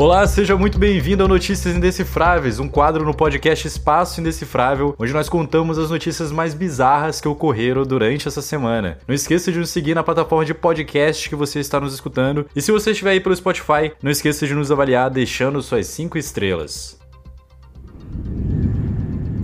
Olá, seja muito bem-vindo ao Notícias Indecifráveis, um quadro no podcast Espaço Indecifrável, onde nós contamos as notícias mais bizarras que ocorreram durante essa semana. Não esqueça de nos seguir na plataforma de podcast que você está nos escutando. E se você estiver aí pelo Spotify, não esqueça de nos avaliar deixando suas 5 estrelas.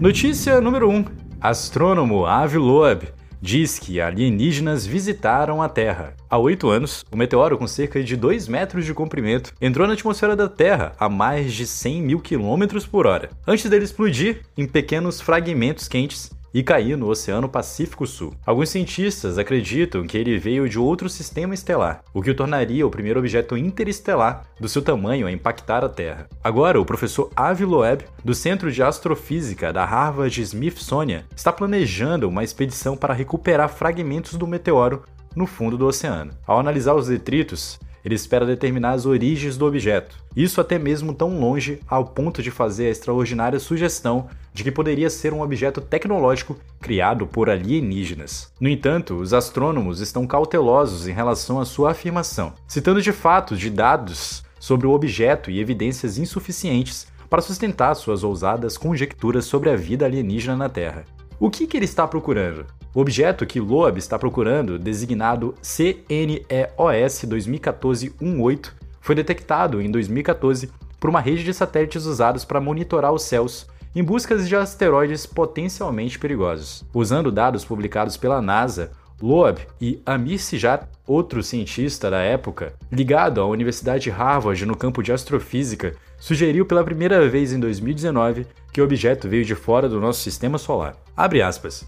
Notícia número 1. Astrônomo Avi Loeb diz que alienígenas visitaram a Terra. Há oito anos, o um meteoro com cerca de 2 metros de comprimento entrou na atmosfera da Terra a mais de 100 mil quilômetros por hora. Antes dele explodir em pequenos fragmentos quentes, e cair no Oceano Pacífico Sul. Alguns cientistas acreditam que ele veio de outro sistema estelar, o que o tornaria o primeiro objeto interestelar do seu tamanho a impactar a Terra. Agora, o professor Avi Loeb, do Centro de Astrofísica da Harvard Smithsonian, está planejando uma expedição para recuperar fragmentos do meteoro no fundo do oceano. Ao analisar os detritos, ele espera determinar as origens do objeto, isso até mesmo tão longe ao ponto de fazer a extraordinária sugestão de que poderia ser um objeto tecnológico criado por alienígenas. No entanto, os astrônomos estão cautelosos em relação à sua afirmação, citando de fatos de dados sobre o objeto e evidências insuficientes para sustentar suas ousadas conjecturas sobre a vida alienígena na Terra. O que, que ele está procurando? O objeto que Loeb está procurando, designado CNEOS 2014-18, foi detectado em 2014 por uma rede de satélites usados para monitorar os céus em busca de asteroides potencialmente perigosos. Usando dados publicados pela NASA, Loeb e Amir Sijar, outro cientista da época, ligado à Universidade de Harvard no campo de astrofísica, sugeriu pela primeira vez em 2019 que o objeto veio de fora do nosso sistema solar.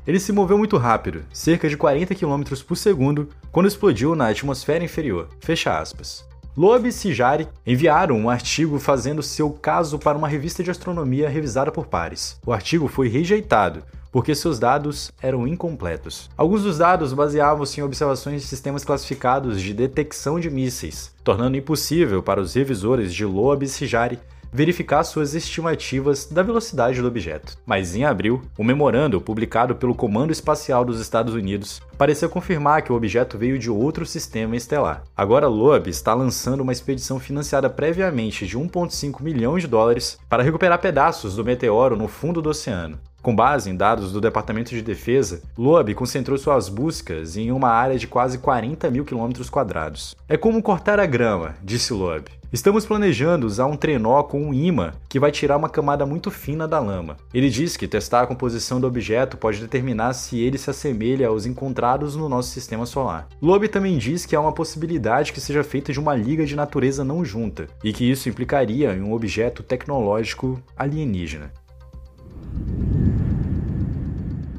Ele se moveu muito rápido, cerca de 40 km por segundo, quando explodiu na atmosfera inferior. Fecha aspas. Loeb e Sijari enviaram um artigo fazendo seu caso para uma revista de astronomia revisada por pares. O artigo foi rejeitado, porque seus dados eram incompletos. Alguns dos dados baseavam-se em observações de sistemas classificados de detecção de mísseis, tornando impossível para os revisores de Loeb e Sijari verificar suas estimativas da velocidade do objeto. Mas em abril, o memorando publicado pelo Comando Espacial dos Estados Unidos parecia confirmar que o objeto veio de outro sistema estelar. Agora Loeb está lançando uma expedição financiada previamente de 1,5 milhão de dólares para recuperar pedaços do meteoro no fundo do oceano. Com base em dados do Departamento de Defesa, Loeb concentrou suas buscas em uma área de quase 40 mil quilômetros quadrados. É como cortar a grama, disse Loeb. Estamos planejando usar um trenó com um imã que vai tirar uma camada muito fina da lama. Ele diz que testar a composição do objeto pode determinar se ele se assemelha aos encontrados no nosso sistema solar. Loeb também diz que há uma possibilidade que seja feita de uma liga de natureza não junta e que isso implicaria em um objeto tecnológico alienígena.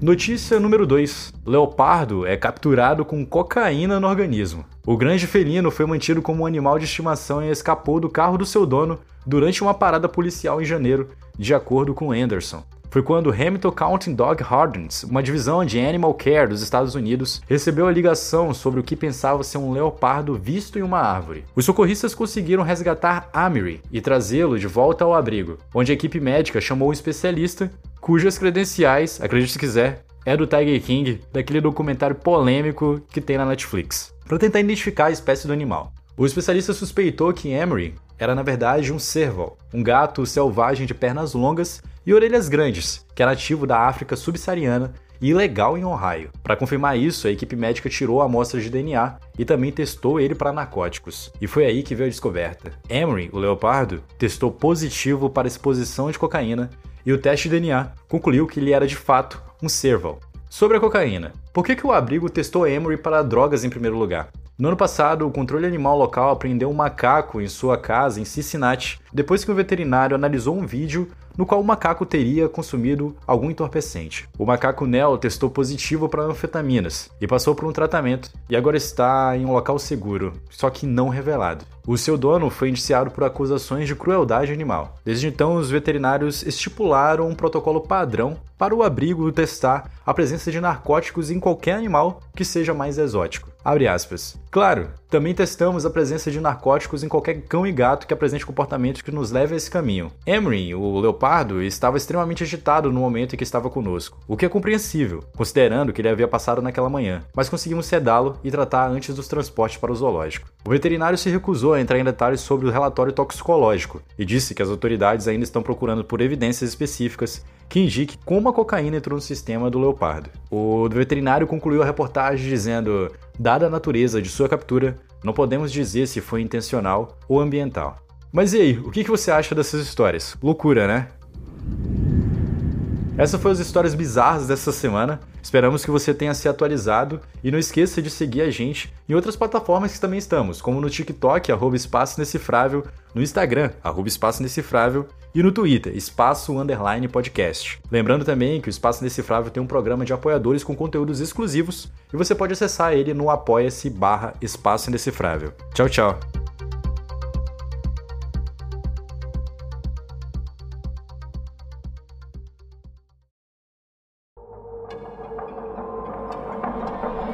Notícia número 2. Leopardo é capturado com cocaína no organismo. O grande felino foi mantido como um animal de estimação e escapou do carro do seu dono durante uma parada policial em janeiro, de acordo com Anderson. Foi quando Hamilton County Dog Hardens, uma divisão de Animal Care dos Estados Unidos, recebeu a ligação sobre o que pensava ser um leopardo visto em uma árvore. Os socorristas conseguiram resgatar Amiri e trazê-lo de volta ao abrigo, onde a equipe médica chamou um especialista cujas credenciais, acredite se quiser, é do Tiger King, daquele documentário polêmico que tem na Netflix, para tentar identificar a espécie do animal. O especialista suspeitou que Emery era na verdade um serval, um gato selvagem de pernas longas e orelhas grandes, que é nativo da África subsaariana e ilegal em Ohio. Para confirmar isso, a equipe médica tirou a amostra de DNA e também testou ele para narcóticos. E foi aí que veio a descoberta. Emery, o leopardo, testou positivo para exposição de cocaína e o teste de DNA concluiu que ele era de fato um serval. Sobre a cocaína, por que, que o abrigo testou Emory para drogas em primeiro lugar? No ano passado, o controle animal local apreendeu um macaco em sua casa em Cincinnati, depois que um veterinário analisou um vídeo no qual o macaco teria consumido algum entorpecente. O macaco Nell testou positivo para anfetaminas e passou por um tratamento e agora está em um local seguro, só que não revelado. O seu dono foi indiciado por acusações de crueldade animal. Desde então, os veterinários estipularam um protocolo padrão para o abrigo testar a presença de narcóticos em qualquer animal que seja mais exótico. Abre aspas. Claro, também testamos a presença de narcóticos em qualquer cão e gato que apresente comportamentos que nos leve a esse caminho. Emery, o leopardo, estava extremamente agitado no momento em que estava conosco, o que é compreensível, considerando que ele havia passado naquela manhã, mas conseguimos sedá-lo e tratar antes dos transportes para o zoológico. O veterinário se recusou a entrar em detalhes sobre o relatório toxicológico e disse que as autoridades ainda estão procurando por evidências específicas que indique como a cocaína entrou no sistema do leopardo. O veterinário concluiu a reportagem dizendo: Dada a natureza de sua captura, não podemos dizer se foi intencional ou ambiental. Mas e aí, o que você acha dessas histórias? Loucura, né? Essas foram as histórias bizarras dessa semana. Esperamos que você tenha se atualizado e não esqueça de seguir a gente em outras plataformas que também estamos, como no TikTok, arroba Espaço Decifrável, no Instagram, arroba Espaço Decifrável e no Twitter, Espaço Underline Podcast. Lembrando também que o Espaço Decifrável tem um programa de apoiadores com conteúdos exclusivos e você pode acessar ele no apoia-se barra Espaço Indecifrável. Tchau, tchau!